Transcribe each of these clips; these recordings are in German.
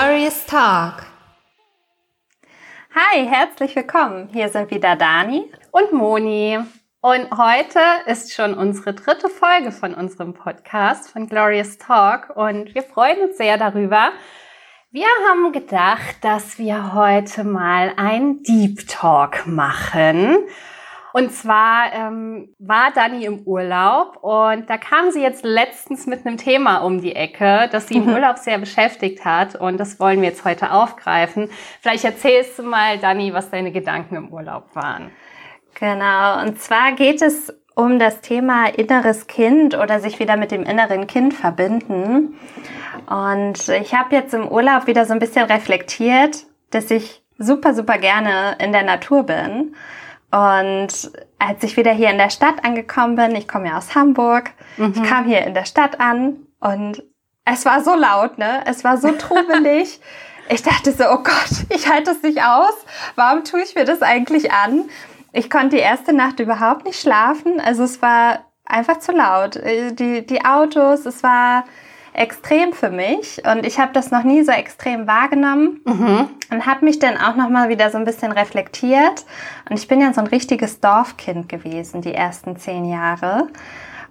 Glorious Talk. Hi, herzlich willkommen. Hier sind wieder Dani und Moni. Und heute ist schon unsere dritte Folge von unserem Podcast von Glorious Talk und wir freuen uns sehr darüber. Wir haben gedacht, dass wir heute mal einen Deep Talk machen. Und zwar ähm, war Dani im Urlaub und da kam sie jetzt letztens mit einem Thema um die Ecke, das sie im mhm. Urlaub sehr beschäftigt hat und das wollen wir jetzt heute aufgreifen. Vielleicht erzählst du mal, Dani, was deine Gedanken im Urlaub waren. Genau, und zwar geht es um das Thema inneres Kind oder sich wieder mit dem inneren Kind verbinden. Und ich habe jetzt im Urlaub wieder so ein bisschen reflektiert, dass ich super, super gerne in der Natur bin und als ich wieder hier in der Stadt angekommen bin, ich komme ja aus Hamburg, mhm. ich kam hier in der Stadt an und es war so laut, ne? Es war so trubelig. ich dachte so, oh Gott, ich halte das nicht aus. Warum tue ich mir das eigentlich an? Ich konnte die erste Nacht überhaupt nicht schlafen. Also es war einfach zu laut. Äh, die, die Autos, es war extrem für mich. Und ich habe das noch nie so extrem wahrgenommen. Mhm. und habe mich dann auch noch mal wieder so ein bisschen reflektiert. Und ich bin ja so ein richtiges Dorfkind gewesen die ersten zehn Jahre.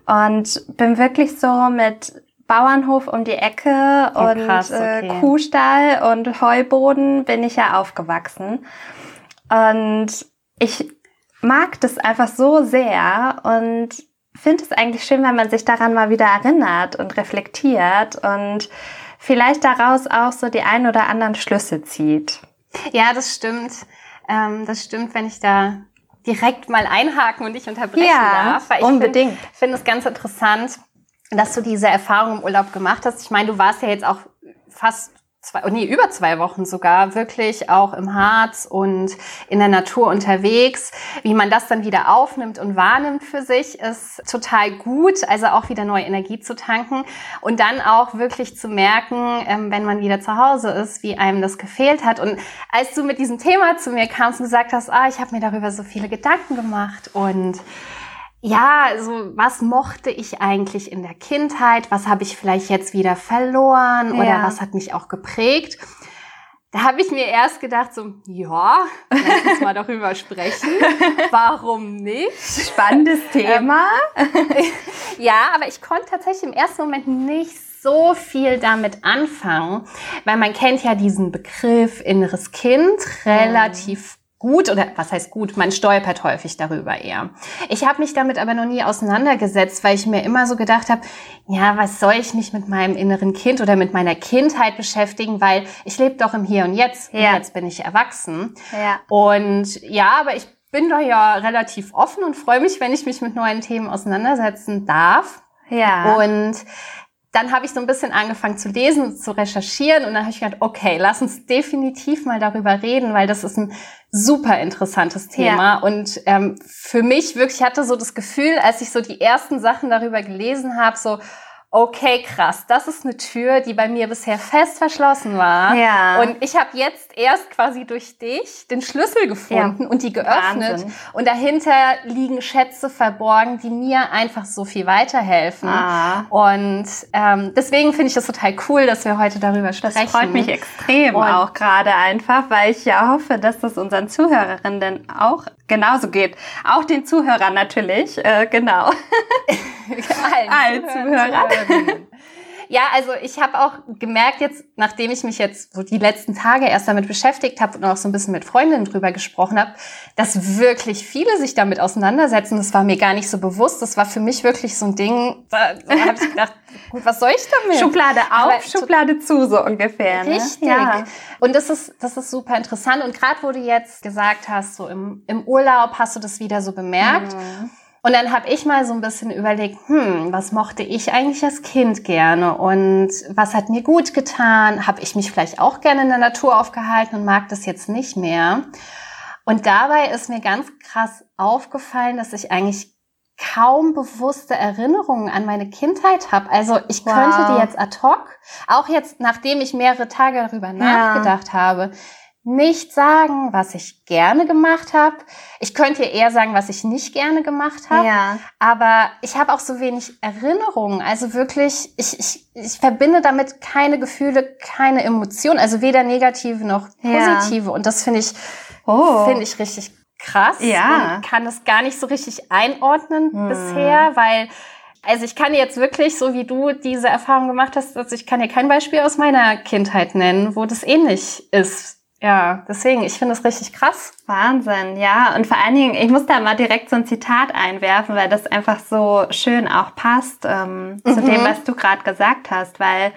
Und bin wirklich so mit Bauernhof um die Ecke oh, und krass, äh, okay. äh, Kuhstall und Heuboden bin ich ja aufgewachsen. Und ich mag das einfach so sehr. Und finde es eigentlich schön, wenn man sich daran mal wieder erinnert und reflektiert und vielleicht daraus auch so die ein oder anderen Schlüsse zieht. Ja, das stimmt. Ähm, das stimmt, wenn ich da direkt mal einhaken und dich unterbrechen ja, darf. Weil ich unbedingt. Ich finde es ganz interessant, dass du diese Erfahrung im Urlaub gemacht hast. Ich meine, du warst ja jetzt auch fast zwei, oh nee, über zwei Wochen sogar wirklich auch im Harz und in der Natur unterwegs. Wie man das dann wieder aufnimmt und wahrnimmt für sich, ist total gut. Also auch wieder neue Energie zu tanken und dann auch wirklich zu merken, ähm, wenn man wieder zu Hause ist, wie einem das gefehlt hat. Und als du mit diesem Thema zu mir kamst und gesagt hast, ah, ich habe mir darüber so viele Gedanken gemacht und ja, also was mochte ich eigentlich in der Kindheit? Was habe ich vielleicht jetzt wieder verloren ja. oder was hat mich auch geprägt? Da habe ich mir erst gedacht, so, ja, lass uns mal darüber sprechen. Warum nicht? Spannendes Thema. ja, aber ich konnte tatsächlich im ersten Moment nicht so viel damit anfangen, weil man kennt ja diesen Begriff inneres Kind relativ gut oder was heißt gut, man stolpert häufig darüber eher. Ich habe mich damit aber noch nie auseinandergesetzt, weil ich mir immer so gedacht habe, ja, was soll ich mich mit meinem inneren Kind oder mit meiner Kindheit beschäftigen, weil ich lebe doch im Hier und Jetzt ja. und jetzt bin ich erwachsen. Ja. Und ja, aber ich bin doch ja relativ offen und freue mich, wenn ich mich mit neuen Themen auseinandersetzen darf. Ja. Und dann habe ich so ein bisschen angefangen zu lesen, zu recherchieren und dann habe ich gedacht, okay, lass uns definitiv mal darüber reden, weil das ist ein super interessantes Thema. Ja. Und ähm, für mich wirklich hatte so das Gefühl, als ich so die ersten Sachen darüber gelesen habe, so, okay, krass, das ist eine Tür, die bei mir bisher fest verschlossen war. Ja. Und ich habe jetzt erst quasi durch dich den Schlüssel gefunden ja. und die geöffnet. Wahnsinn. Und dahinter liegen Schätze verborgen, die mir einfach so viel weiterhelfen. Ah. Und ähm, deswegen finde ich das total cool, dass wir heute darüber sprechen. Das freut mich extrem und auch gerade einfach, weil ich ja hoffe, dass das unseren Zuhörerinnen auch genauso geht. Auch den Zuhörern natürlich, äh, genau. Allen, Allen Zuhörern. Zuhörern. Ja, also ich habe auch gemerkt jetzt, nachdem ich mich jetzt so die letzten Tage erst damit beschäftigt habe und auch so ein bisschen mit Freundinnen drüber gesprochen habe, dass wirklich viele sich damit auseinandersetzen. Das war mir gar nicht so bewusst. Das war für mich wirklich so ein Ding, da, da habe ich gedacht, gut, was soll ich damit? Schublade auf, Aber, Schublade zu, so ungefähr. Ne? Richtig. Ja. Und das ist, das ist super interessant. Und gerade wo du jetzt gesagt hast, so im, im Urlaub hast du das wieder so bemerkt. Mhm. Und dann habe ich mal so ein bisschen überlegt, hm, was mochte ich eigentlich als Kind gerne und was hat mir gut getan? Habe ich mich vielleicht auch gerne in der Natur aufgehalten und mag das jetzt nicht mehr? Und dabei ist mir ganz krass aufgefallen, dass ich eigentlich kaum bewusste Erinnerungen an meine Kindheit habe. Also ich wow. könnte die jetzt ad hoc, auch jetzt nachdem ich mehrere Tage darüber nachgedacht habe, nicht sagen, was ich gerne gemacht habe. Ich könnte eher sagen, was ich nicht gerne gemacht habe. Ja. Aber ich habe auch so wenig Erinnerungen. Also wirklich, ich, ich, ich verbinde damit keine Gefühle, keine Emotionen. Also weder negative noch positive. Ja. Und das finde ich, oh. finde ich richtig krass. Ja. Und kann es gar nicht so richtig einordnen hm. bisher, weil also ich kann jetzt wirklich, so wie du diese Erfahrung gemacht hast, also ich kann dir kein Beispiel aus meiner Kindheit nennen, wo das ähnlich ist. Ja, deswegen, ich finde es richtig krass. Wahnsinn, ja. Und vor allen Dingen, ich muss da mal direkt so ein Zitat einwerfen, weil das einfach so schön auch passt ähm, mhm. zu dem, was du gerade gesagt hast. Weil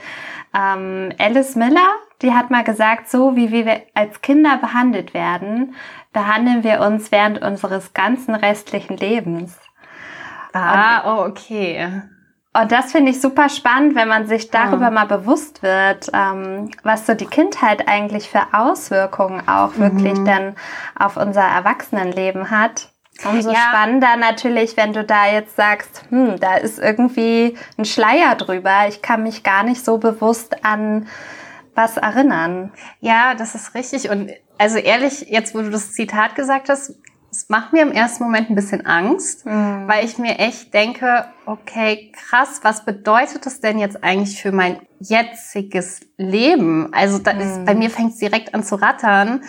ähm, Alice Miller, die hat mal gesagt, so wie wir als Kinder behandelt werden, behandeln wir uns während unseres ganzen restlichen Lebens. Ah, oh, okay. Und das finde ich super spannend, wenn man sich darüber ja. mal bewusst wird, ähm, was so die Kindheit eigentlich für Auswirkungen auch mhm. wirklich dann auf unser Erwachsenenleben hat. Umso ja. spannender natürlich, wenn du da jetzt sagst, hm, da ist irgendwie ein Schleier drüber. Ich kann mich gar nicht so bewusst an was erinnern. Ja, das ist richtig. Und also ehrlich, jetzt wo du das Zitat gesagt hast, es macht mir im ersten Moment ein bisschen Angst, mhm. weil ich mir echt denke, okay, krass, was bedeutet das denn jetzt eigentlich für mein jetziges Leben? Also da ist, mhm. bei mir fängt es direkt an zu rattern.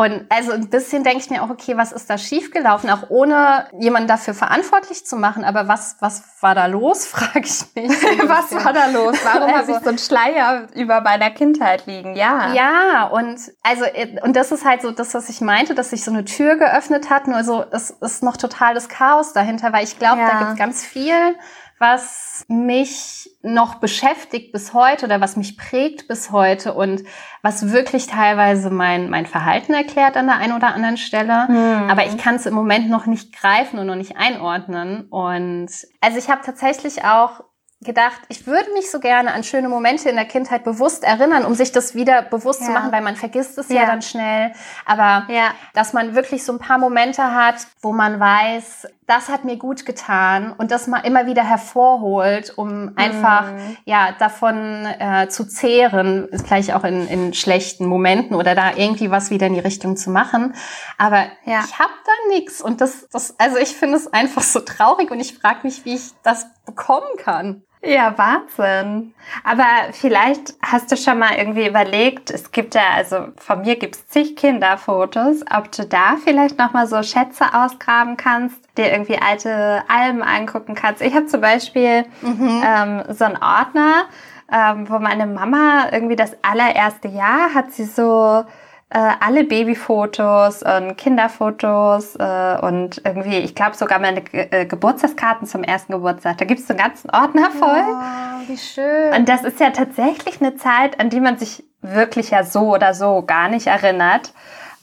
Und also ein bisschen denke ich mir auch, okay, was ist da schiefgelaufen, auch ohne jemanden dafür verantwortlich zu machen. Aber was, was war da los, frage ich mich. was war da los? Warum also, habe ich so einen Schleier über meiner Kindheit liegen? Ja. Ja, und also und das ist halt so das, was ich meinte, dass sich so eine Tür geöffnet hat. Nur so, es ist noch totales Chaos dahinter, weil ich glaube, ja. da gibt es ganz viel, was mich noch beschäftigt bis heute oder was mich prägt bis heute und was wirklich teilweise mein, mein Verhalten erklärt an der einen oder anderen Stelle. Hm. Aber ich kann es im Moment noch nicht greifen und noch nicht einordnen. Und also ich habe tatsächlich auch gedacht, ich würde mich so gerne an schöne Momente in der Kindheit bewusst erinnern, um sich das wieder bewusst ja. zu machen, weil man vergisst es ja, ja dann schnell. Aber ja. dass man wirklich so ein paar Momente hat, wo man weiß, das hat mir gut getan und das mal immer wieder hervorholt, um einfach mhm. ja davon äh, zu zehren, vielleicht auch in, in schlechten Momenten oder da irgendwie was wieder in die Richtung zu machen. Aber ja. ich habe da nichts und das, das, also ich finde es einfach so traurig und ich frage mich, wie ich das bekommen kann. Ja, Wahnsinn. Aber vielleicht hast du schon mal irgendwie überlegt, es gibt ja, also von mir gibt's zig Kinderfotos, ob du da vielleicht nochmal so Schätze ausgraben kannst, dir irgendwie alte Alben angucken kannst. Ich habe zum Beispiel mhm. ähm, so einen Ordner, ähm, wo meine Mama irgendwie das allererste Jahr hat sie so äh, alle Babyfotos und Kinderfotos äh, und irgendwie, ich glaube sogar meine Ge äh, Geburtstagskarten zum ersten Geburtstag. Da gibt es einen ganzen Ordner voll. Oh, wie schön. Und das ist ja tatsächlich eine Zeit, an die man sich wirklich ja so oder so gar nicht erinnert.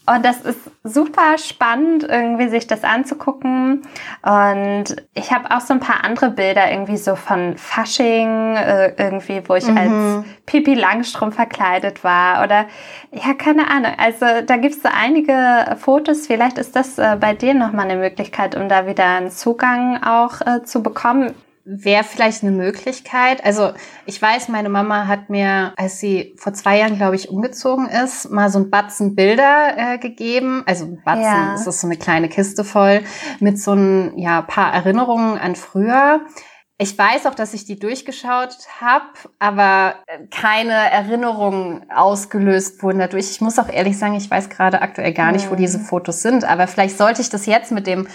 Und das ist super spannend, irgendwie sich das anzugucken. Und ich habe auch so ein paar andere Bilder irgendwie so von Fasching, äh, irgendwie, wo ich mhm. als Pipi Langstrumpf verkleidet war. Oder ja, keine Ahnung. Also da gibt's so einige Fotos. Vielleicht ist das äh, bei dir nochmal eine Möglichkeit, um da wieder einen Zugang auch äh, zu bekommen wäre vielleicht eine Möglichkeit. Also ich weiß, meine Mama hat mir, als sie vor zwei Jahren, glaube ich, umgezogen ist, mal so ein Batzen Bilder äh, gegeben. Also ein Batzen, ja. das ist so eine kleine Kiste voll mit so ein ja, paar Erinnerungen an früher. Ich weiß auch, dass ich die durchgeschaut habe, aber keine Erinnerungen ausgelöst wurden dadurch. Ich muss auch ehrlich sagen, ich weiß gerade aktuell gar nicht, wo diese Fotos sind, aber vielleicht sollte ich das jetzt mit dem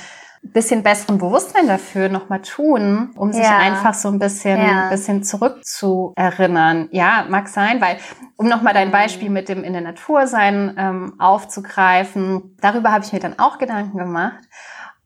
bisschen besseren Bewusstsein dafür nochmal tun, um sich ja. einfach so ein bisschen, ja. bisschen zurückzuerinnern. Ja, mag sein, weil, um nochmal dein mhm. Beispiel mit dem in der Natur sein ähm, aufzugreifen, darüber habe ich mir dann auch Gedanken gemacht.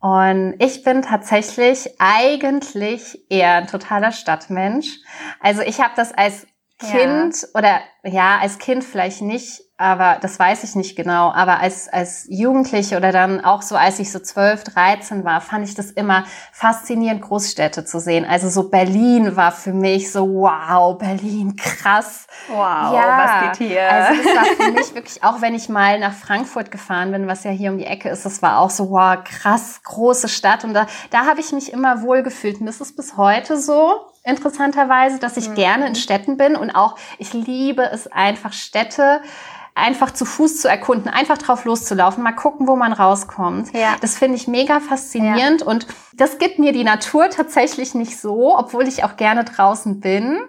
Und ich bin tatsächlich eigentlich eher ein totaler Stadtmensch. Also ich habe das als Kind ja. oder ja, als Kind vielleicht nicht aber das weiß ich nicht genau. Aber als, als Jugendliche oder dann auch so, als ich so 12, 13 war, fand ich das immer faszinierend, Großstädte zu sehen. Also so Berlin war für mich so, wow, Berlin, krass. Wow, ja, was geht hier? Also das war für mich wirklich, auch wenn ich mal nach Frankfurt gefahren bin, was ja hier um die Ecke ist, das war auch so, wow, krass, große Stadt. Und da, da habe ich mich immer wohl gefühlt. Und das ist bis heute so interessanterweise, dass ich mhm. gerne in Städten bin und auch ich liebe es einfach Städte einfach zu Fuß zu erkunden, einfach drauf loszulaufen, mal gucken, wo man rauskommt. Ja. Das finde ich mega faszinierend ja. und das gibt mir die Natur tatsächlich nicht so, obwohl ich auch gerne draußen bin.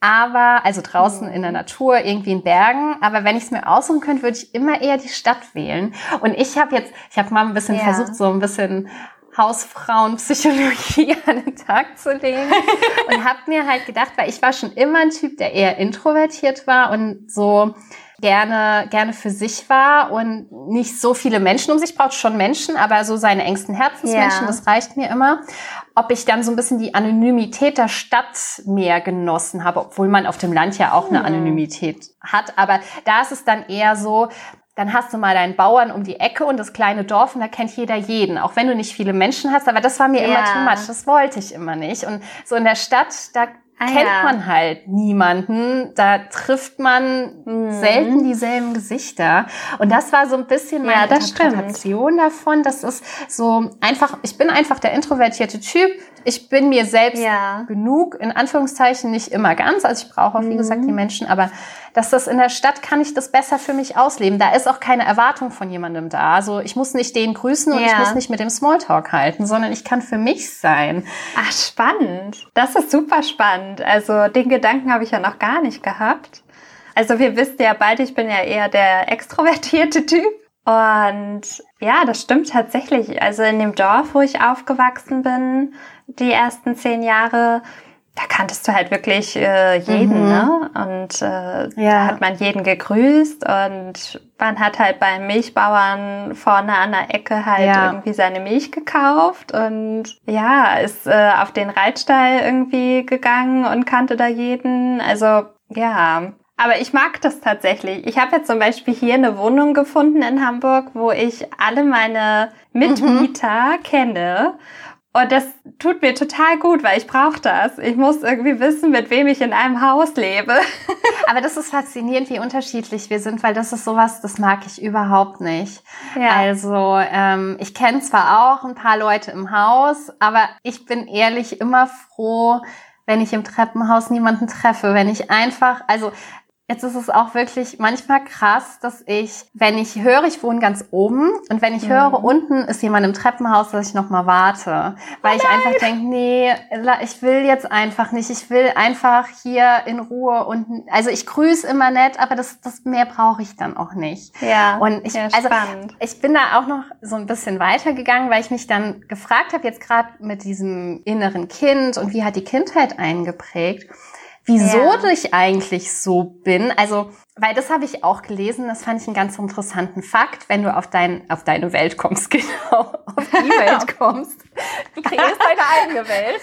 Aber, also draußen in der Natur, irgendwie in Bergen. Aber wenn ich es mir aussuchen könnte, würde ich immer eher die Stadt wählen. Und ich habe jetzt, ich habe mal ein bisschen ja. versucht, so ein bisschen Hausfrauenpsychologie an den Tag zu legen und habe mir halt gedacht, weil ich war schon immer ein Typ, der eher introvertiert war und so gerne, gerne für sich war und nicht so viele Menschen um sich braucht, schon Menschen, aber so seine engsten Herzensmenschen, ja. das reicht mir immer. Ob ich dann so ein bisschen die Anonymität der Stadt mehr genossen habe, obwohl man auf dem Land ja auch eine hm. Anonymität hat. Aber da ist es dann eher so, dann hast du mal deinen Bauern um die Ecke und das kleine Dorf und da kennt jeder jeden, auch wenn du nicht viele Menschen hast. Aber das war mir ja. immer too much, das wollte ich immer nicht. Und so in der Stadt, da ah, kennt ja. man halt niemanden, da trifft man mhm. selten dieselben Gesichter. Und das war so ein bisschen meine ja, Interpretation stimmt. davon. Das ist so einfach, ich bin einfach der introvertierte Typ. Ich bin mir selbst ja. genug, in Anführungszeichen nicht immer ganz. Also ich brauche auch, wie mhm. gesagt, die Menschen, aber dass das in der Stadt kann ich das besser für mich ausleben. Da ist auch keine Erwartung von jemandem da. Also ich muss nicht den grüßen und ja. ich muss nicht mit dem Smalltalk halten, sondern ich kann für mich sein. Ach, spannend. Das ist super spannend. Also den Gedanken habe ich ja noch gar nicht gehabt. Also wir wissen ja beide, ich bin ja eher der extrovertierte Typ. Und ja, das stimmt tatsächlich. Also in dem Dorf, wo ich aufgewachsen bin, die ersten zehn Jahre, da kanntest du halt wirklich äh, jeden, mhm. ne? Und äh, ja. da hat man jeden gegrüßt und man hat halt beim Milchbauern vorne an der Ecke halt ja. irgendwie seine Milch gekauft und ja, ist äh, auf den Reitstall irgendwie gegangen und kannte da jeden. Also ja, aber ich mag das tatsächlich. Ich habe jetzt zum Beispiel hier eine Wohnung gefunden in Hamburg, wo ich alle meine Mitmieter mhm. kenne. Und das tut mir total gut, weil ich brauche das. Ich muss irgendwie wissen, mit wem ich in einem Haus lebe. Aber das ist faszinierend, wie unterschiedlich wir sind, weil das ist sowas, das mag ich überhaupt nicht. Ja. Also ähm, ich kenne zwar auch ein paar Leute im Haus, aber ich bin ehrlich immer froh, wenn ich im Treppenhaus niemanden treffe, wenn ich einfach, also Jetzt ist es auch wirklich manchmal krass, dass ich, wenn ich höre, ich wohne ganz oben und wenn ich mhm. höre, unten ist jemand im Treppenhaus, dass ich nochmal warte. Weil oh ich einfach denke, nee, ich will jetzt einfach nicht. Ich will einfach hier in Ruhe und also ich grüße immer nett, aber das, das mehr brauche ich dann auch nicht. Ja. Und ich, ja, also ich bin da auch noch so ein bisschen weitergegangen, weil ich mich dann gefragt habe, jetzt gerade mit diesem inneren Kind und wie hat die Kindheit eingeprägt wieso ja. ich eigentlich so bin. Also, weil das habe ich auch gelesen, das fand ich einen ganz interessanten Fakt, wenn du auf, dein, auf deine Welt kommst, genau, auf die Welt kommst. Du kreierst deine eigene Welt.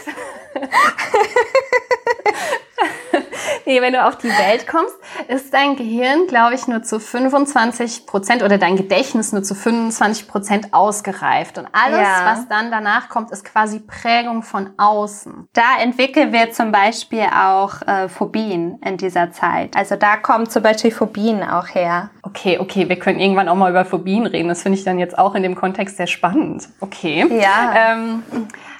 nee, wenn du auf die Welt kommst, ist dein Gehirn, glaube ich, nur zu 25 Prozent oder dein Gedächtnis nur zu 25 Prozent ausgereift. Und alles, ja. was dann danach kommt, ist quasi Prägung von außen. Da entwickeln wir zum Beispiel auch äh, Phobien in dieser Zeit. Also da kommen zum Beispiel Phobien auch her. Okay, okay, wir können irgendwann auch mal über Phobien reden. Das finde ich dann jetzt auch in dem Kontext sehr spannend. Okay. Ja. Ähm,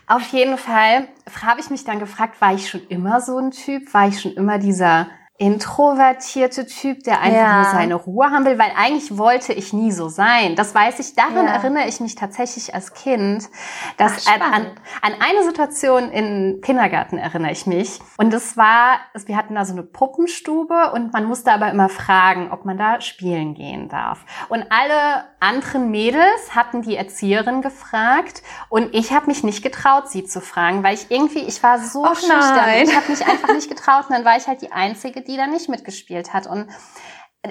auf jeden Fall habe ich mich dann gefragt, war ich schon immer so ein Typ? War ich schon immer dieser introvertierte Typ, der einfach ja. nur seine Ruhe haben will, weil eigentlich wollte ich nie so sein. Das weiß ich, daran ja. erinnere ich mich tatsächlich als Kind, dass Ach, an, an eine Situation im Kindergarten erinnere ich mich. Und das war, wir hatten da so eine Puppenstube und man musste aber immer fragen, ob man da spielen gehen darf. Und alle anderen Mädels hatten die Erzieherin gefragt und ich habe mich nicht getraut, sie zu fragen, weil ich irgendwie, ich war so Och, schüchtern. Ich habe mich einfach nicht getraut und dann war ich halt die Einzige, die da nicht mitgespielt hat. Und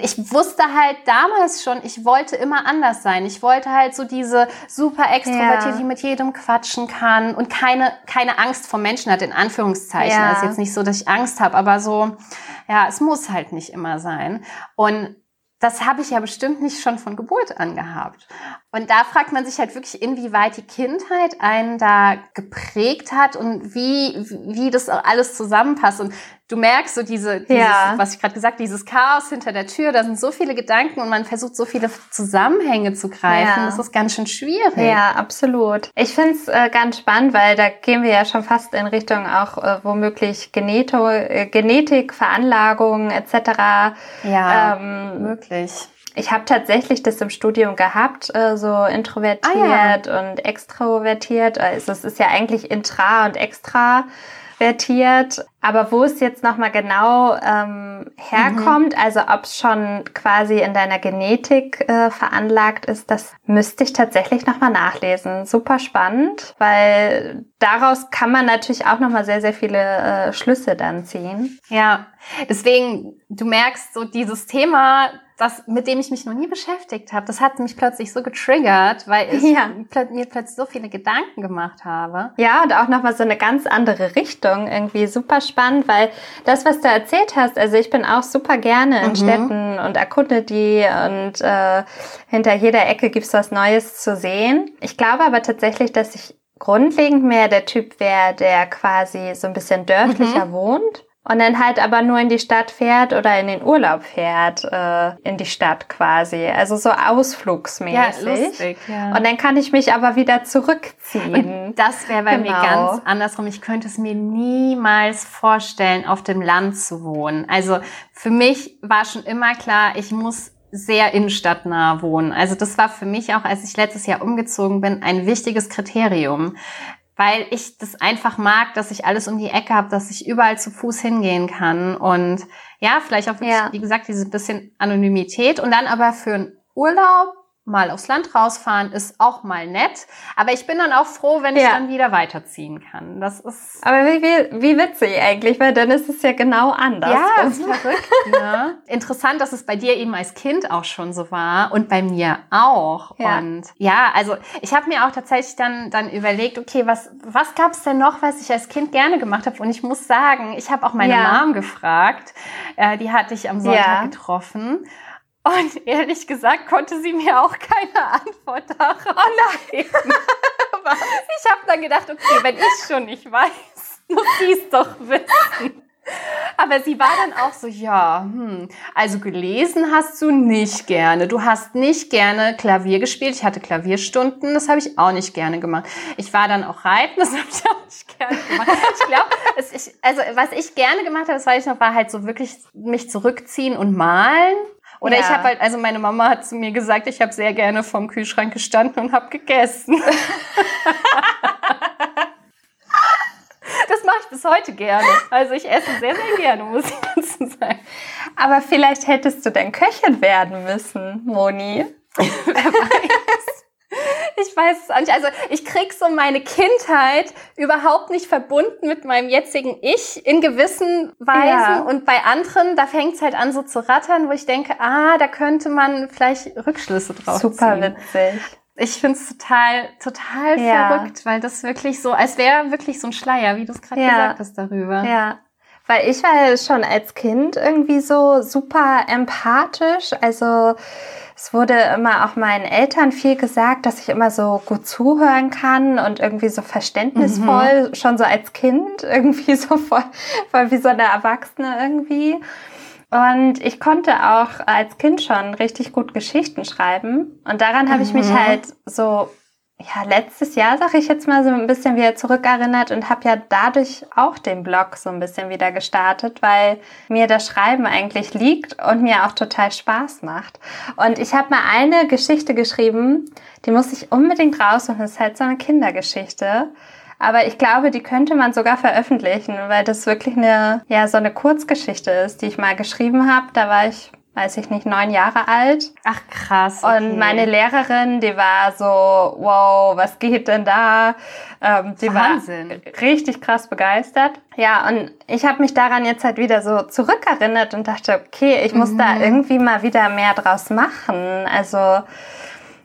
ich wusste halt damals schon, ich wollte immer anders sein. Ich wollte halt so diese super Extrovertierte, ja. die mit jedem quatschen kann und keine, keine Angst vor Menschen hat, in Anführungszeichen. Ja. Das ist jetzt nicht so, dass ich Angst habe, aber so, ja, es muss halt nicht immer sein. Und das habe ich ja bestimmt nicht schon von Geburt an gehabt. Und da fragt man sich halt wirklich, inwieweit die Kindheit einen da geprägt hat und wie, wie das alles zusammenpasst. Und du merkst so diese, dieses, ja. was ich gerade gesagt, dieses Chaos hinter der Tür, da sind so viele Gedanken und man versucht so viele Zusammenhänge zu greifen. Ja. Das ist ganz schön schwierig. Ja, absolut. Ich finde es äh, ganz spannend, weil da gehen wir ja schon fast in Richtung auch äh, womöglich Geneto, äh, Genetik, Veranlagung etc. Ja, ähm, möglich ich habe tatsächlich das im Studium gehabt, äh, so introvertiert ah, ja. und extrovertiert. Also es ist ja eigentlich intra und extra vertiert. Aber wo es jetzt nochmal genau ähm, herkommt, mhm. also ob es schon quasi in deiner Genetik äh, veranlagt ist, das müsste ich tatsächlich nochmal nachlesen. Super spannend, weil daraus kann man natürlich auch nochmal sehr, sehr viele äh, Schlüsse dann ziehen. Ja, deswegen, du merkst so dieses Thema, das, mit dem ich mich noch nie beschäftigt habe, das hat mich plötzlich so getriggert, weil ich ja. mir plötzlich so viele Gedanken gemacht habe. Ja, und auch nochmal so eine ganz andere Richtung. Irgendwie super spannend, weil das, was du erzählt hast, also ich bin auch super gerne in mhm. Städten und erkunde die und äh, hinter jeder Ecke gibt's was Neues zu sehen. Ich glaube aber tatsächlich, dass ich grundlegend mehr der Typ wäre, der quasi so ein bisschen dörflicher mhm. wohnt und dann halt aber nur in die Stadt fährt oder in den Urlaub fährt, äh, in die Stadt quasi. Also so ausflugsmäßig. Ja, lustig, ja. Und dann kann ich mich aber wieder zurückziehen. Und das wäre bei genau. mir ganz andersrum. Ich könnte es mir niemals vorstellen, auf dem Land zu wohnen. Also für mich war schon immer klar, ich muss sehr innenstadtnah wohnen. Also das war für mich auch, als ich letztes Jahr umgezogen bin, ein wichtiges Kriterium weil ich das einfach mag, dass ich alles um die Ecke habe, dass ich überall zu Fuß hingehen kann und ja, vielleicht auch, wirklich, ja. wie gesagt, diese bisschen Anonymität und dann aber für einen Urlaub mal aufs Land rausfahren ist auch mal nett. Aber ich bin dann auch froh, wenn ich ja. dann wieder weiterziehen kann. Das ist. Aber wie, wie, wie witzig eigentlich, weil dann ist es ja genau anders. Ja, ist verrückt. Ne? Interessant, dass es bei dir eben als Kind auch schon so war und bei mir auch. Ja. Und ja, also ich habe mir auch tatsächlich dann, dann überlegt, okay, was, was gab es denn noch, was ich als Kind gerne gemacht habe? Und ich muss sagen, ich habe auch meine ja. Mom gefragt. Äh, die hatte ich am Sonntag ja. getroffen. Und ehrlich gesagt konnte sie mir auch keine Antwort darauf oh nein. geben. ich habe dann gedacht, okay, wenn ich schon nicht weiß, muss sie es doch wissen. Aber sie war dann auch so, ja, hm, also gelesen hast du nicht gerne. Du hast nicht gerne Klavier gespielt. Ich hatte Klavierstunden, das habe ich auch nicht gerne gemacht. Ich war dann auch reiten, das habe ich auch nicht gerne gemacht. Ich glaube, also was ich gerne gemacht habe, das weiß ich noch, war halt so wirklich mich zurückziehen und malen. Oder ja. ich habe halt, also meine Mama hat zu mir gesagt, ich habe sehr gerne vorm Kühlschrank gestanden und habe gegessen. das mache ich bis heute gerne. Also ich esse sehr, sehr gerne, muss ich dazu sagen. Aber vielleicht hättest du denn Köchin werden müssen, Moni. Wer weiß. Ich weiß es auch nicht. Also ich krieg so meine Kindheit überhaupt nicht verbunden mit meinem jetzigen Ich in gewissen Weisen. Ja. Und bei anderen, da fängt es halt an so zu rattern, wo ich denke, ah, da könnte man vielleicht Rückschlüsse drauf Super ziehen. witzig. Ich finde es total, total ja. verrückt, weil das wirklich so, als wäre wirklich so ein Schleier, wie du es gerade ja. gesagt hast darüber. Ja. Weil ich war schon als Kind irgendwie so super empathisch. Also es wurde immer auch meinen Eltern viel gesagt, dass ich immer so gut zuhören kann und irgendwie so verständnisvoll, mhm. schon so als Kind, irgendwie so voll, voll wie so eine Erwachsene irgendwie. Und ich konnte auch als Kind schon richtig gut Geschichten schreiben. Und daran habe ich mich mhm. halt so ja, letztes Jahr, sag ich jetzt mal, so ein bisschen wieder zurückerinnert und habe ja dadurch auch den Blog so ein bisschen wieder gestartet, weil mir das Schreiben eigentlich liegt und mir auch total Spaß macht. Und ich habe mal eine Geschichte geschrieben, die muss ich unbedingt raussuchen. Das ist halt so eine Kindergeschichte. Aber ich glaube, die könnte man sogar veröffentlichen, weil das wirklich eine, ja, so eine Kurzgeschichte ist, die ich mal geschrieben habe. Da war ich weiß ich nicht, neun Jahre alt. Ach krass. Okay. Und meine Lehrerin, die war so, wow, was geht denn da? Ähm, die Wahnsinn. war richtig krass begeistert. Ja, und ich habe mich daran jetzt halt wieder so zurückerinnert und dachte, okay, ich muss mhm. da irgendwie mal wieder mehr draus machen. Also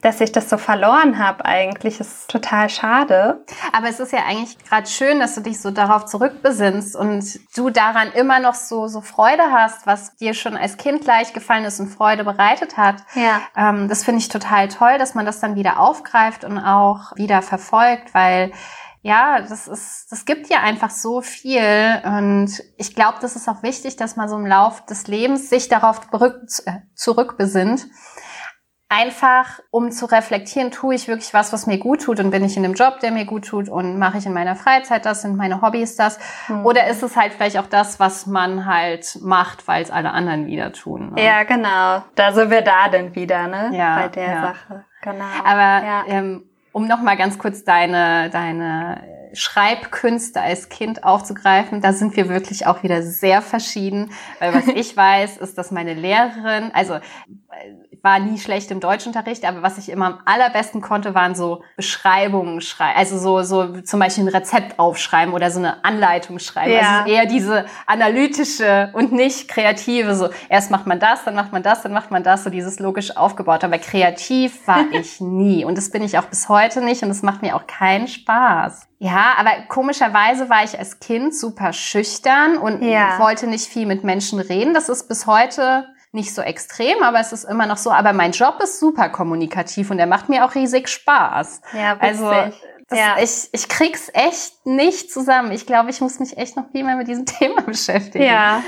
dass ich das so verloren habe eigentlich. ist total schade. Aber es ist ja eigentlich gerade schön, dass du dich so darauf zurückbesinnst und du daran immer noch so, so Freude hast, was dir schon als Kind leicht gefallen ist und Freude bereitet hat. Ja. Ähm, das finde ich total toll, dass man das dann wieder aufgreift und auch wieder verfolgt, weil ja, das ist, das gibt ja einfach so viel und ich glaube, das ist auch wichtig, dass man so im Lauf des Lebens sich darauf zurückbesinnt einfach, um zu reflektieren, tue ich wirklich was, was mir gut tut und bin ich in einem Job, der mir gut tut und mache ich in meiner Freizeit das, sind meine Hobbys das? Mhm. Oder ist es halt vielleicht auch das, was man halt macht, weil es alle anderen wieder tun? Ne? Ja, genau. Da sind wir da denn wieder, ne? Ja, Bei der ja. Sache. Genau. Aber ja. ähm, um noch mal ganz kurz deine, deine Schreibkünste als Kind aufzugreifen, da sind wir wirklich auch wieder sehr verschieden. Weil was ich weiß, ist, dass meine Lehrerin, also war nie schlecht im Deutschunterricht, aber was ich immer am allerbesten konnte, waren so Beschreibungen schreiben. Also so, so zum Beispiel ein Rezept aufschreiben oder so eine Anleitung schreiben. Ja. Also eher diese analytische und nicht kreative. So erst macht man das, dann macht man das, dann macht man das, so dieses logisch aufgebaut. Aber kreativ war ich nie. Und das bin ich auch bis heute nicht. Und es macht mir auch keinen Spaß. Ja, aber komischerweise war ich als Kind super schüchtern und ja. wollte nicht viel mit Menschen reden. Das ist bis heute nicht so extrem, aber es ist immer noch so. Aber mein Job ist super kommunikativ und der macht mir auch riesig Spaß. Ja, witzig. Also das, ja. ich, ich krieg's echt nicht zusammen. Ich glaube, ich muss mich echt noch viel mehr mit diesem Thema beschäftigen. Ja.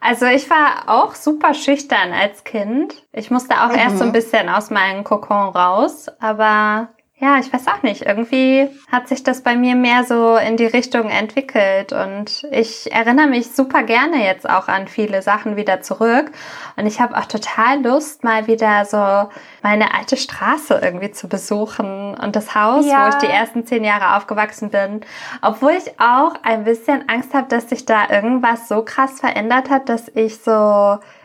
Also ich war auch super schüchtern als Kind. Ich musste auch mhm. erst so ein bisschen aus meinem Kokon raus, aber ja, ich weiß auch nicht. Irgendwie hat sich das bei mir mehr so in die Richtung entwickelt und ich erinnere mich super gerne jetzt auch an viele Sachen wieder zurück und ich habe auch total Lust, mal wieder so meine alte Straße irgendwie zu besuchen und das Haus, ja. wo ich die ersten zehn Jahre aufgewachsen bin, obwohl ich auch ein bisschen Angst habe, dass sich da irgendwas so krass verändert hat, dass ich so,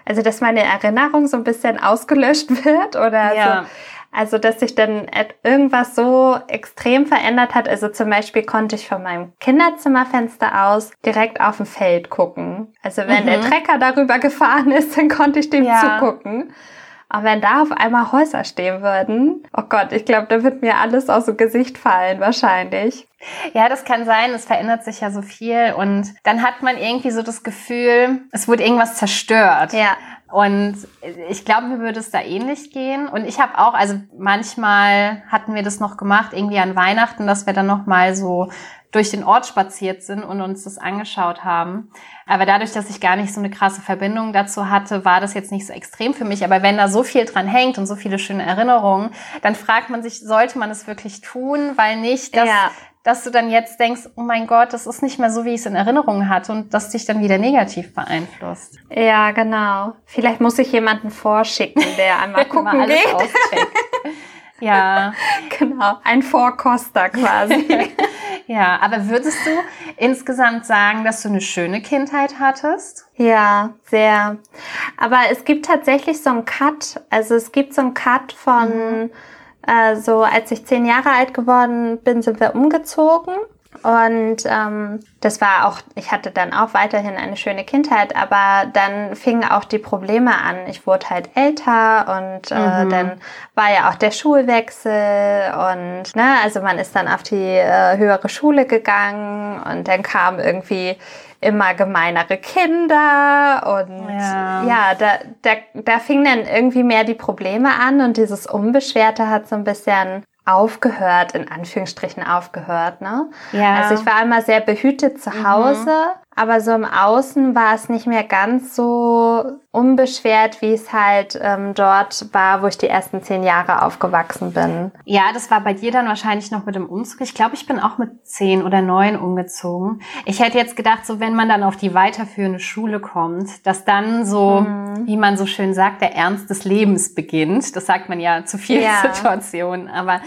also dass meine Erinnerung so ein bisschen ausgelöscht wird oder ja. so also, dass sich dann irgendwas so extrem verändert hat. Also zum Beispiel konnte ich von meinem Kinderzimmerfenster aus direkt auf ein Feld gucken. Also wenn mhm. der Trecker darüber gefahren ist, dann konnte ich dem ja. zugucken. Aber wenn da auf einmal Häuser stehen würden, oh Gott, ich glaube, da wird mir alles aus dem Gesicht fallen, wahrscheinlich. Ja, das kann sein. Es verändert sich ja so viel und dann hat man irgendwie so das Gefühl, es wurde irgendwas zerstört. Ja. Und ich glaube, mir würde es da ähnlich gehen. Und ich habe auch, also manchmal hatten wir das noch gemacht, irgendwie an Weihnachten, dass wir dann noch mal so durch den Ort spaziert sind und uns das angeschaut haben. Aber dadurch, dass ich gar nicht so eine krasse Verbindung dazu hatte, war das jetzt nicht so extrem für mich. Aber wenn da so viel dran hängt und so viele schöne Erinnerungen, dann fragt man sich, sollte man es wirklich tun? Weil nicht, dass ja dass du dann jetzt denkst, oh mein Gott, das ist nicht mehr so, wie ich es in Erinnerung hatte und das dich dann wieder negativ beeinflusst. Ja, genau. Vielleicht muss ich jemanden vorschicken, der einmal gucken mal alles geht. Auscheckt. Ja. genau. Ein Vorkoster quasi. ja, aber würdest du insgesamt sagen, dass du eine schöne Kindheit hattest? Ja, sehr. Aber es gibt tatsächlich so einen Cut. Also es gibt so einen Cut von mhm äh, so als ich zehn Jahre alt geworden bin, sind wir umgezogen. Und ähm, das war auch, ich hatte dann auch weiterhin eine schöne Kindheit, aber dann fingen auch die Probleme an. Ich wurde halt älter und äh, mhm. dann war ja auch der Schulwechsel und ne, also man ist dann auf die äh, höhere Schule gegangen und dann kam irgendwie immer gemeinere Kinder und ja, ja da, da, da fingen dann irgendwie mehr die Probleme an und dieses Unbeschwerte hat so ein bisschen aufgehört, in Anführungsstrichen aufgehört, ne? Ja. Also ich war immer sehr behütet zu mhm. Hause, mhm. Aber so im Außen war es nicht mehr ganz so unbeschwert, wie es halt ähm, dort war, wo ich die ersten zehn Jahre aufgewachsen bin. Ja, das war bei dir dann wahrscheinlich noch mit dem Umzug. Ich glaube, ich bin auch mit zehn oder neun umgezogen. Ich hätte jetzt gedacht, so wenn man dann auf die weiterführende Schule kommt, dass dann so, mhm. wie man so schön sagt, der Ernst des Lebens beginnt. Das sagt man ja zu vielen ja. Situationen. Aber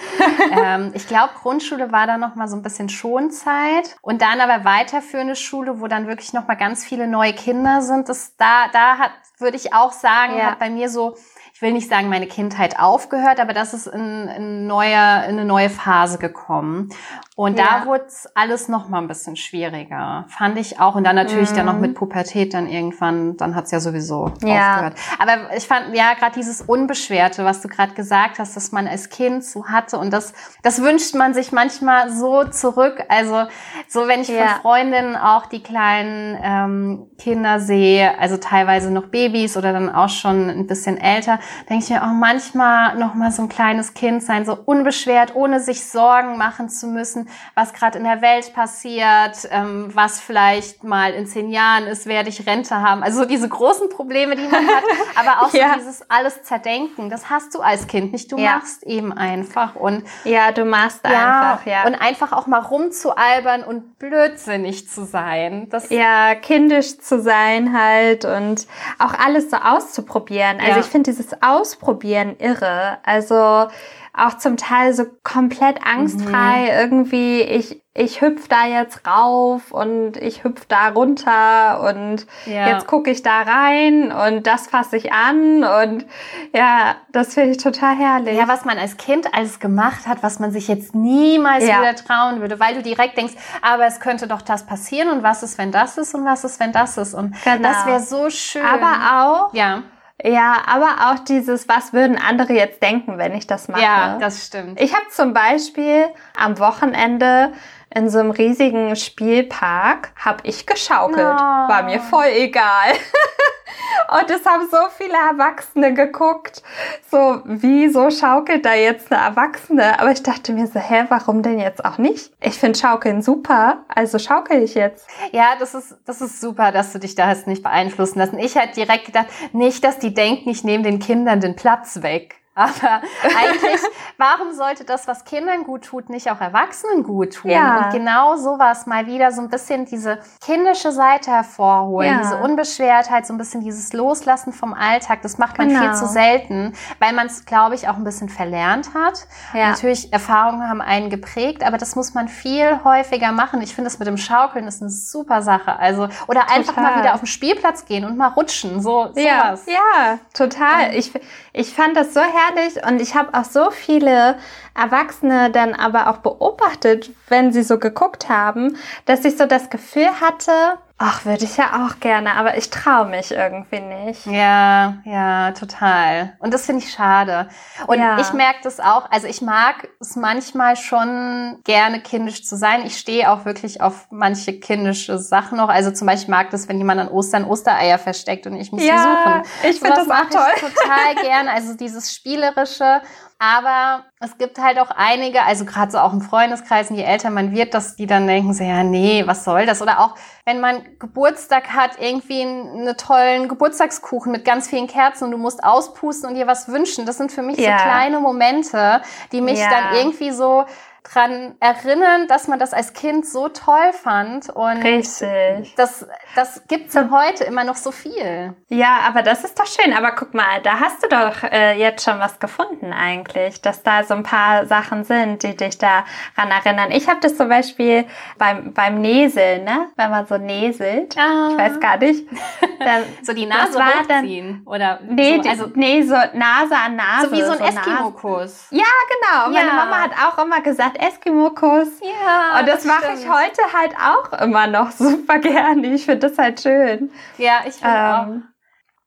ähm, ich glaube, Grundschule war da noch mal so ein bisschen Schonzeit und dann aber weiterführende Schule, wo dann dann wirklich noch mal ganz viele neue Kinder sind, das da da hat würde ich auch sagen, ja. hat bei mir so ich will nicht sagen, meine Kindheit aufgehört, aber das ist in, in, neuer, in eine neue Phase gekommen. Und ja. da wurde alles noch mal ein bisschen schwieriger, fand ich auch. Und dann natürlich mhm. dann noch mit Pubertät dann irgendwann, dann hat's ja sowieso ja. aufgehört. Aber ich fand, ja, gerade dieses Unbeschwerte, was du gerade gesagt hast, dass man als Kind so hatte und das, das wünscht man sich manchmal so zurück. Also so, wenn ich ja. von Freundinnen auch die kleinen ähm, Kinder sehe, also teilweise noch Babys oder dann auch schon ein bisschen älter, denke ich mir auch manchmal noch mal so ein kleines Kind sein, so unbeschwert, ohne sich Sorgen machen zu müssen, was gerade in der Welt passiert, ähm, was vielleicht mal in zehn Jahren ist, werde ich Rente haben. Also diese großen Probleme, die man hat, aber auch ja. so dieses alles zerdenken, das hast du als Kind nicht. Du ja. machst eben einfach und ja, du machst ja, einfach, ja. Und einfach auch mal rumzualbern und blödsinnig zu sein. Das ja, kindisch zu sein halt und auch alles so auszuprobieren. Also ich finde dieses Ausprobieren irre. Also auch zum Teil so komplett angstfrei mhm. irgendwie. Ich, ich hüpf da jetzt rauf und ich hüpf da runter und ja. jetzt gucke ich da rein und das fasse ich an und ja, das finde ich total herrlich. Ja, was man als Kind alles gemacht hat, was man sich jetzt niemals ja. wieder trauen würde, weil du direkt denkst, aber es könnte doch das passieren und was ist, wenn das ist und was ist, wenn das ist und genau. das wäre so schön. Aber auch, ja ja, aber auch dieses, was würden andere jetzt denken, wenn ich das mache? Ja, das stimmt. Ich habe zum Beispiel am Wochenende in so einem riesigen Spielpark habe ich geschaukelt. Oh. War mir voll egal. Und es haben so viele Erwachsene geguckt. So, wieso schaukelt da jetzt eine Erwachsene? Aber ich dachte mir so, hä, warum denn jetzt auch nicht? Ich finde Schaukeln super, also schaukel ich jetzt. Ja, das ist, das ist super, dass du dich da hast nicht beeinflussen lassen. Ich hätte direkt gedacht, nicht, dass die denken, ich nehme den Kindern den Platz weg. Aber eigentlich, warum sollte das, was Kindern gut tut, nicht auch Erwachsenen gut tun? Ja. Und genau sowas mal wieder so ein bisschen diese kindische Seite hervorholen, ja. diese Unbeschwertheit, so ein bisschen dieses Loslassen vom Alltag. Das macht man genau. viel zu selten, weil man es, glaube ich, auch ein bisschen verlernt hat. Ja. Natürlich, Erfahrungen haben einen geprägt, aber das muss man viel häufiger machen. Ich finde das mit dem Schaukeln ist eine super Sache. Also, oder total. einfach mal wieder auf den Spielplatz gehen und mal rutschen. So, sowas. Ja, ja total. Ich, ich fand das so herrlich herrlich und ich habe auch so viele Erwachsene dann aber auch beobachtet, wenn sie so geguckt haben, dass ich so das Gefühl hatte, Ach, würde ich ja auch gerne, aber ich traue mich irgendwie nicht. Ja, ja, total. Und das finde ich schade. Und ja. ich merke das auch, also ich mag es manchmal schon gerne kindisch zu sein. Ich stehe auch wirklich auf manche kindische Sachen noch. Also zum Beispiel mag das, wenn jemand an Ostern Ostereier versteckt und ich muss ja, sie suchen. Ich finde das, auch toll. Ich total gerne. Also dieses Spielerische aber es gibt halt auch einige, also gerade so auch im Freundeskreis, je älter man wird, dass die dann denken so, ja, nee, was soll das? Oder auch, wenn man Geburtstag hat, irgendwie einen tollen Geburtstagskuchen mit ganz vielen Kerzen und du musst auspusten und dir was wünschen. Das sind für mich ja. so kleine Momente, die mich ja. dann irgendwie so dran erinnern, dass man das als Kind so toll fand. Und Richtig. Das, das gibt's ja heute immer noch so viel. Ja, aber das ist doch schön. Aber guck mal, da hast du doch äh, jetzt schon was gefunden eigentlich, dass da so ein paar Sachen sind, die dich daran erinnern. Ich habe das zum Beispiel beim, beim Näseln, ne? wenn man so näselt. Ah. Ich weiß gar nicht. Dann, so die Nase hochziehen. Dann, oder nee, so, also, nee, so Nase an Nase. So wie so ein so Eskimo-Kuss. Ja, genau. Ja. Meine Mama hat auch immer gesagt, Eskimo-Kuss. Ja. Und das, das mache ich heute halt auch immer noch super gerne. Ich finde das halt schön. Ja, ich finde ähm,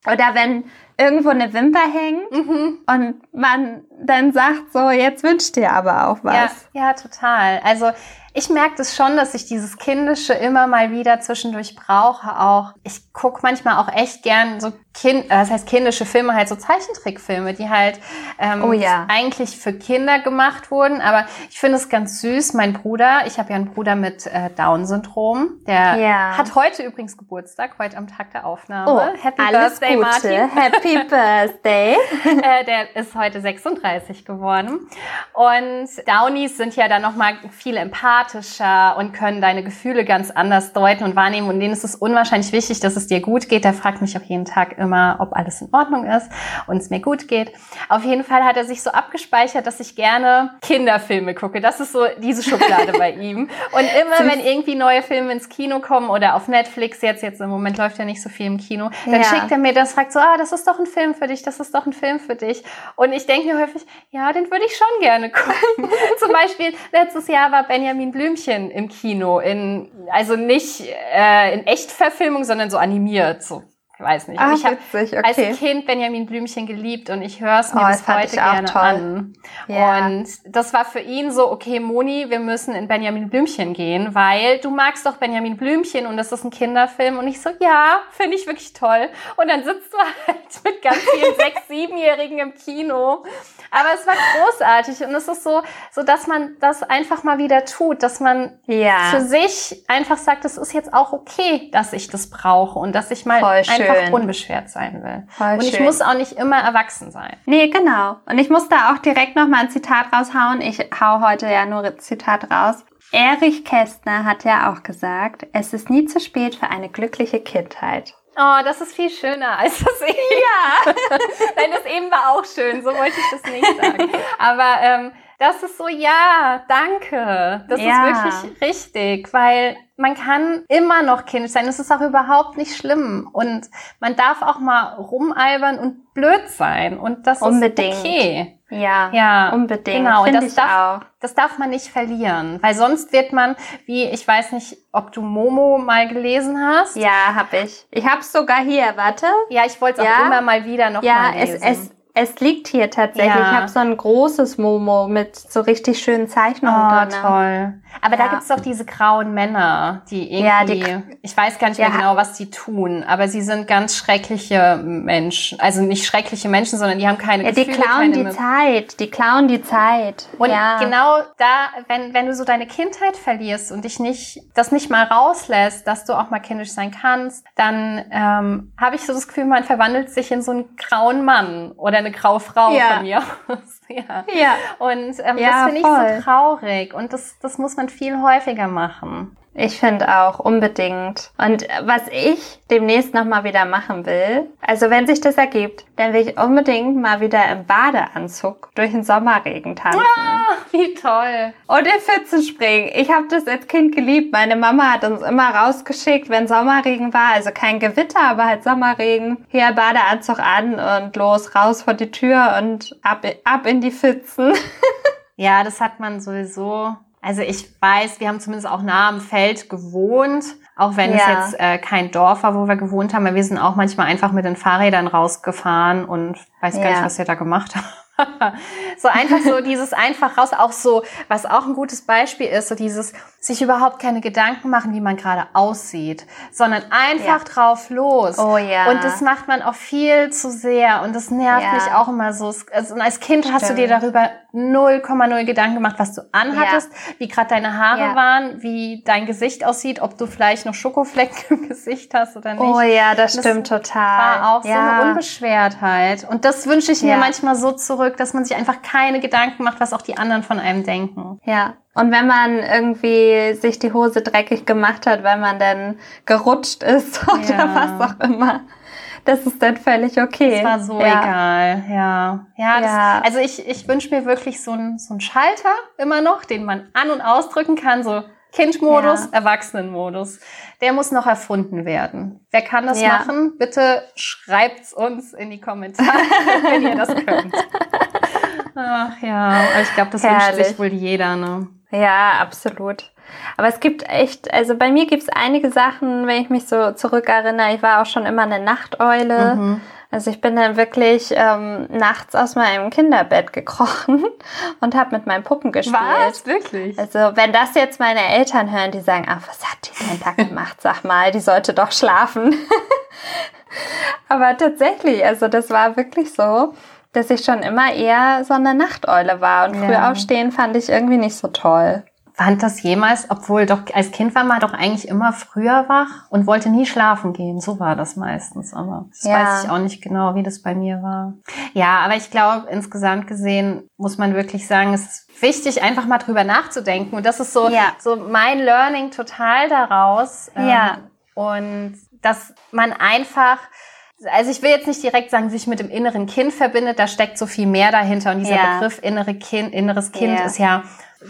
auch. Oder wenn irgendwo eine Wimper hängt mhm. und man dann sagt so, jetzt wünscht dir aber auch was. Ja, ja total. Also ich merke das schon, dass ich dieses Kindische immer mal wieder zwischendurch brauche. Auch ich gucke manchmal auch echt gern so Kind, äh, das heißt kindische Filme, halt so Zeichentrickfilme, die halt ähm, oh ja. eigentlich für Kinder gemacht wurden. Aber ich finde es ganz süß. Mein Bruder, ich habe ja einen Bruder mit äh, Down-Syndrom, der ja. hat heute übrigens Geburtstag, heute am Tag der Aufnahme. Oh, Happy alles Birthday, Gute. Martin. Happy Birthday. äh, der ist heute 36 geworden. Und Downies sind ja dann nochmal viel empathischer und können deine Gefühle ganz anders deuten und wahrnehmen. Und denen ist es unwahrscheinlich wichtig, dass es dir gut geht. Der fragt mich auch jeden Tag immer, ob alles in Ordnung ist und es mir gut geht. Auf jeden Fall hat er sich so abgespeichert, dass ich gerne Kinderfilme gucke. Das ist so diese Schublade bei ihm. Und immer, wenn irgendwie neue Filme ins Kino kommen oder auf Netflix, jetzt, jetzt im Moment läuft ja nicht so viel im Kino, dann ja. schickt er mir das, fragt so, ah, das ist doch ein Film für dich, das ist doch ein Film für dich. Und ich denke mir häufig, ja, den würde ich schon gerne gucken. Zum Beispiel, letztes Jahr war Benjamin Blümchen im Kino, in, also nicht äh, in Echtverfilmung, sondern so animiert, so weiß nicht. Ah, ich habe okay. als Kind Benjamin Blümchen geliebt und ich höre es mir Oh, bis heute ich gerne toll. an. Ja. Und das war für ihn so, okay, Moni, wir müssen in Benjamin Blümchen gehen, weil du magst doch Benjamin Blümchen und das ist ein Kinderfilm. Und ich so, ja, finde ich wirklich toll. Und dann sitzt du halt mit ganz vielen sechs, siebenjährigen im Kino. Aber es war großartig und es ist so, so dass man das einfach mal wieder tut, dass man Ja. für sich einfach sagt, es ist jetzt auch okay, dass ich das brauche und dass ich mal Voll einfach unbeschwert sein will. Voll und ich schön. muss auch nicht immer erwachsen sein. Nee, genau. Und ich muss da auch direkt nochmal ein Zitat raushauen. Ich hau heute ja nur Zitat raus. Erich Kästner hat ja auch gesagt, es ist nie zu spät für eine glückliche Kindheit. Oh, das ist viel schöner als das eben. Ja. Nein, das eben war auch schön, so wollte ich das nicht sagen. Aber ähm, das ist so, ja, danke. Das Ja. ist wirklich richtig, weil man kann immer noch Kind sein. Es ist auch überhaupt nicht schlimm. Und man darf auch mal rumalbern und blöd sein. Und das Unbedingt. ist okay. Ja, Ja, unbedingt. Genau, und das darf, auch. das darf man nicht verlieren, weil sonst wird man, wie ich weiß nicht, ob du Momo mal gelesen hast. Ja, hab ich. Ich hab's sogar hier, warte. Ja, ich wollte es auch Ja. immer mal wieder noch Ja, mal es, lesen. es, es liegt hier tatsächlich. Ja. Ich habe so ein großes Momo mit so richtig schönen Zeichnungen Oh, drin. toll. Aber da Ja. gibt's doch diese grauen Männer, die Ja, irgendwie, die- ich weiß gar nicht mehr Ja. genau, was die tun, aber sie sind ganz schreckliche Menschen. Also nicht schreckliche Menschen, sondern die haben keine Ja, die Gefühle, klauen keine die Zeit. Die klauen die Zeit. Und ja. genau da, wenn, wenn du so deine Kindheit verlierst und dich nicht, das nicht mal rauslässt, dass du auch mal kindisch sein kannst, dann ähm, habe ich so das Gefühl, man verwandelt sich in so einen grauen Mann oder eine graue Frau Ja. von mir aus. ja. Ja. Und ähm, Ja, das finde ich so traurig. Und das, das muss man viel häufiger machen. Ich finde auch unbedingt. Und was ich demnächst nochmal wieder machen will, also wenn sich das ergibt, dann will ich unbedingt mal wieder im Badeanzug durch den Sommerregen tanzen. Ah, wie toll. Und in Pfützen springen. Ich habe das als Kind geliebt. Meine Mama hat uns immer rausgeschickt, wenn Sommerregen war. Also kein Gewitter, aber halt Sommerregen. Hier Badeanzug an und los, raus vor die Tür und ab, ab in die Pfützen. Ja, das hat man sowieso. Also ich weiß, wir haben zumindest auch nah am Feld gewohnt, auch wenn es Ja. jetzt äh, kein Dorf war, wo wir gewohnt haben. Wir sind auch manchmal einfach mit den Fahrrädern rausgefahren und weiß gar Ja. nicht, was wir da gemacht haben. so einfach so dieses einfach raus, auch so, was auch ein gutes Beispiel ist, so dieses sich überhaupt keine Gedanken machen, wie man gerade aussieht, sondern einfach Ja. drauf los. Oh ja. Und das macht man auch viel zu sehr und das nervt Ja. mich auch immer so. Also als Kind hast du dir Stimmt. darüber 0,0 Gedanken gemacht, was du anhattest, wie gerade deine Haare Ja. waren, wie dein Gesicht aussieht, ob du vielleicht noch Schokoflecken im Gesicht hast oder nicht. Oh ja, das Das stimmt total. war auch so ja. eine Unbeschwertheit. Und das wünsche ich mir Ja. manchmal so zurück, dass man sich einfach keine Gedanken macht, was auch die anderen von einem denken. Ja. Und wenn man irgendwie sich die Hose dreckig gemacht hat, weil man dann gerutscht ist oder Ja. was auch immer, das ist dann völlig okay. Das war so ja. egal, ja. Ja, das, Ja. also ich, ich wünsche mir wirklich so einen so einen Schalter immer noch, den man an- und ausdrücken kann, so Kindmodus, Ja. Erwachsenenmodus. Der muss noch erfunden werden. Wer kann das Ja. machen? Bitte schreibt's uns in die Kommentare, wenn ihr das könnt. Ach ja, ich glaube, das wünscht Herrlich. sich wohl jeder, ne? Ja, absolut. Aber es gibt echt, also bei mir gibt es einige Sachen, wenn ich mich so zurückerinnere, ich war auch schon immer eine Nachteule. Mhm. Also ich bin dann wirklich ähm, nachts aus meinem Kinderbett gekrochen und habe mit meinen Puppen gespielt. Wirklich? Also wenn das jetzt meine Eltern hören, die sagen, ach, was hat die denn da gemacht? Sag mal, die sollte doch schlafen. Aber tatsächlich, also das war wirklich so, dass ich schon immer eher so eine Nachteule war. Und früh Ja. aufstehen fand ich irgendwie nicht so toll. Fand das jemals, obwohl doch als Kind war man doch eigentlich immer früher wach und wollte nie schlafen gehen. So war das meistens, aber das Ja. weiß ich auch nicht genau, wie das bei mir war. Ja, aber ich glaube, insgesamt gesehen muss man wirklich sagen, es ist wichtig, einfach mal drüber nachzudenken. Und das ist so, Ja. so mein Learning total daraus. Ähm, Ja. Und dass man einfach also ich will jetzt nicht direkt sagen, sich mit dem inneren Kind verbindet, da steckt so viel mehr dahinter. Und dieser Ja. Begriff innere kind, inneres Kind Ja. ist ja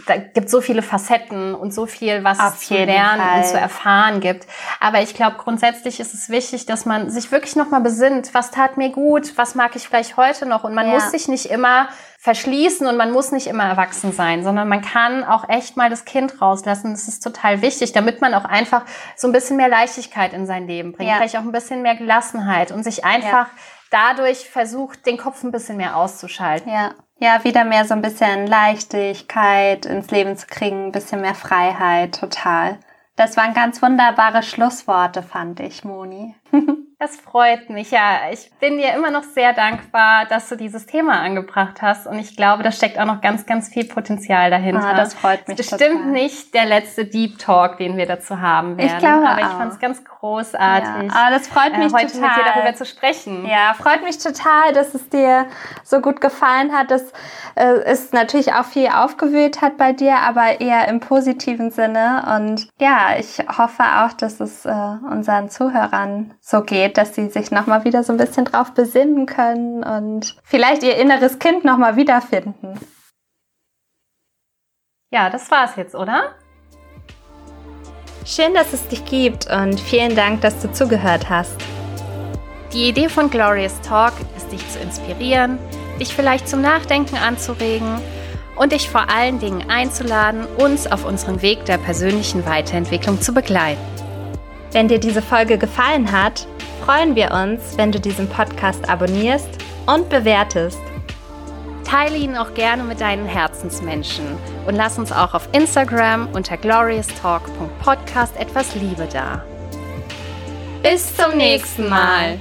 da gibt so viele Facetten und so viel, was Auf es zu lernen Fall. und zu erfahren gibt. Aber ich glaube, grundsätzlich ist es wichtig, dass man sich wirklich nochmal besinnt, was tat mir gut, was mag ich vielleicht heute noch. Und man ja. muss sich nicht immer verschließen und man muss nicht immer erwachsen sein, sondern man kann auch echt mal das Kind rauslassen. Das ist total wichtig, damit man auch einfach so ein bisschen mehr Leichtigkeit in sein Leben bringt, ja. vielleicht auch ein bisschen mehr Gelassenheit und sich einfach ja. dadurch versucht, den Kopf ein bisschen mehr auszuschalten. Ja ja, wieder mehr so ein bisschen Leichtigkeit ins Leben zu kriegen, ein bisschen mehr Freiheit, total. Das waren ganz wunderbare Schlussworte, fand ich, Moni. Das freut mich, ja. Ich bin dir immer noch sehr dankbar, dass du dieses Thema angebracht hast. Und ich glaube, da steckt auch noch ganz, ganz viel Potenzial dahinter. Ah, das freut mich. Bestimmt total. nicht der letzte Deep Talk, den wir dazu haben werden. Ich glaube Aber auch. ich fand es ganz großartig. Ja. Aber das freut mich äh, heute total. mit dir darüber zu sprechen. Ja, freut mich total, dass es dir so gut gefallen hat, dass äh, es natürlich auch viel aufgewühlt hat bei dir, aber eher im positiven Sinne. Und ja, ich hoffe auch, dass es äh, unseren Zuhörern so geht dass sie sich nochmal wieder so ein bisschen drauf besinnen können und vielleicht ihr inneres Kind nochmal wiederfinden. Ja, das war's jetzt, oder? Schön, dass es dich gibt und vielen Dank, dass du zugehört hast. Die Idee von Glorious Talk ist, dich zu inspirieren, dich vielleicht zum Nachdenken anzuregen und dich vor allen Dingen einzuladen, uns auf unserem Weg der persönlichen Weiterentwicklung zu begleiten. Wenn dir diese Folge gefallen hat, freuen wir uns, wenn du diesen Podcast abonnierst und bewertest. Teile ihn auch gerne mit deinen Herzensmenschen und lass uns auch auf Instagram unter glorioustalk.podcast etwas Liebe da. Bis zum nächsten Mal.